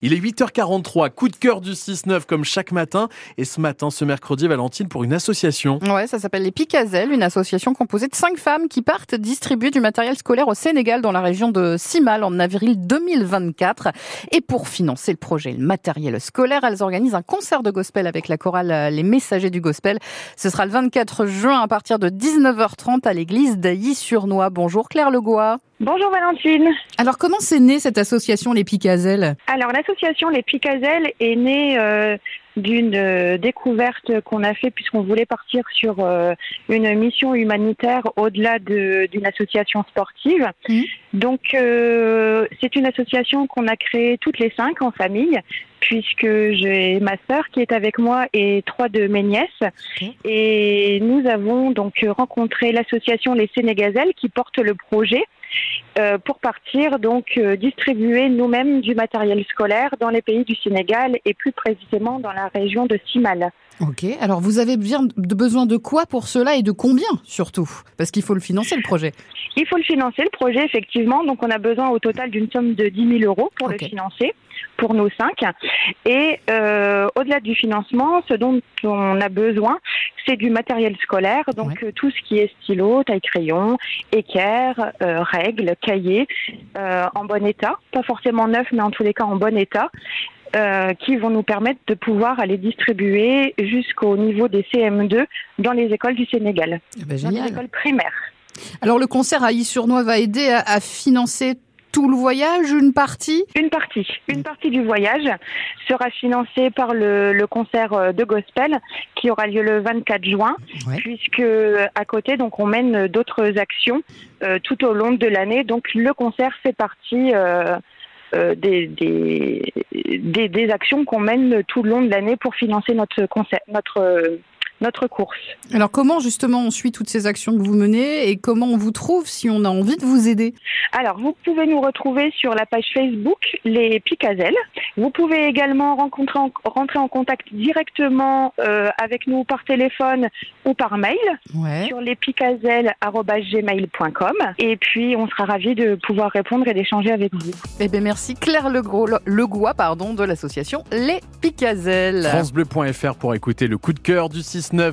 Il est 8h43, coup de cœur du 6-9 comme chaque matin. Et ce matin, ce mercredi, Valentine, pour une association. Ouais, ça s'appelle les Picazelles, une association composée de cinq femmes qui partent distribuer du matériel scolaire au Sénégal dans la région de Simal en avril 2024. Et pour financer le projet, le matériel scolaire, elles organisent un concert de gospel avec la chorale Les Messagers du Gospel. Ce sera le 24 juin à partir de 19h30 à l'église d'Ailly-sur-Noix. Bonjour Claire Legois. Bonjour Valentine. Alors comment c'est né cette association Les Picazelles? Alors l'association Les Picazelles est née euh, d'une euh, découverte qu'on a fait puisqu'on voulait partir sur euh, une mission humanitaire au-delà d'une association sportive. Mmh. Donc c'est une association qu'on a créée toutes les cinq en famille puisque j'ai ma sœur qui est avec moi et trois de mes nièces. Et nous avons donc rencontré l'association Les Sénégazelles qui porte le projet euh, pour partir donc euh, distribuer nous-mêmes du matériel scolaire dans les pays du Sénégal et plus précisément dans la région de Simal. Ok, alors vous avez besoin de quoi pour cela et de combien surtout? Parce qu'il faut le financer le projet. Il faut le financer le projet effectivement, donc on a besoin au total d'une somme de 10 000 euros pour le financer pour nos cinq. Et euh, au-delà du financement, ce dont on a besoin, c'est du matériel scolaire, donc euh, tout ce qui est stylo, taille crayon, équerre, euh, règles, cahiers, en bon état, pas forcément neuf, mais en tous les cas en bon état. qui vont nous permettre de pouvoir aller distribuer jusqu'au niveau des CM2 dans les écoles du Sénégal, eh ben, dans les écoles primaires. Alors le concert à Issurnois va aider à financer tout le voyage, une partie Une partie. Une partie du voyage sera financée par le, concert euh, de gospel qui aura lieu le 24 juin, puisque à côté, donc, on mène d'autres actions euh, tout au long de l'année. Donc, le concert fait partie. Euh, des, des, des, actions qu'on mène tout le long de l'année pour financer notre concert, notre notre course. Alors comment justement on suit toutes ces actions que vous menez et comment on vous trouve si on a envie de vous aider? Alors vous pouvez nous retrouver sur la page Facebook Les Picazelles. Vous pouvez également rencontrer rentrer en contact directement euh, avec nous par téléphone ou par mail sur lespicazelles.gmail.com et puis on sera ravis de pouvoir répondre et d'échanger avec vous. Eh bien merci Claire Legros, Legois pardon, de l'association Les Picazelles. FranceBleu.fr pour écouter le coup de cœur du 6 ist eine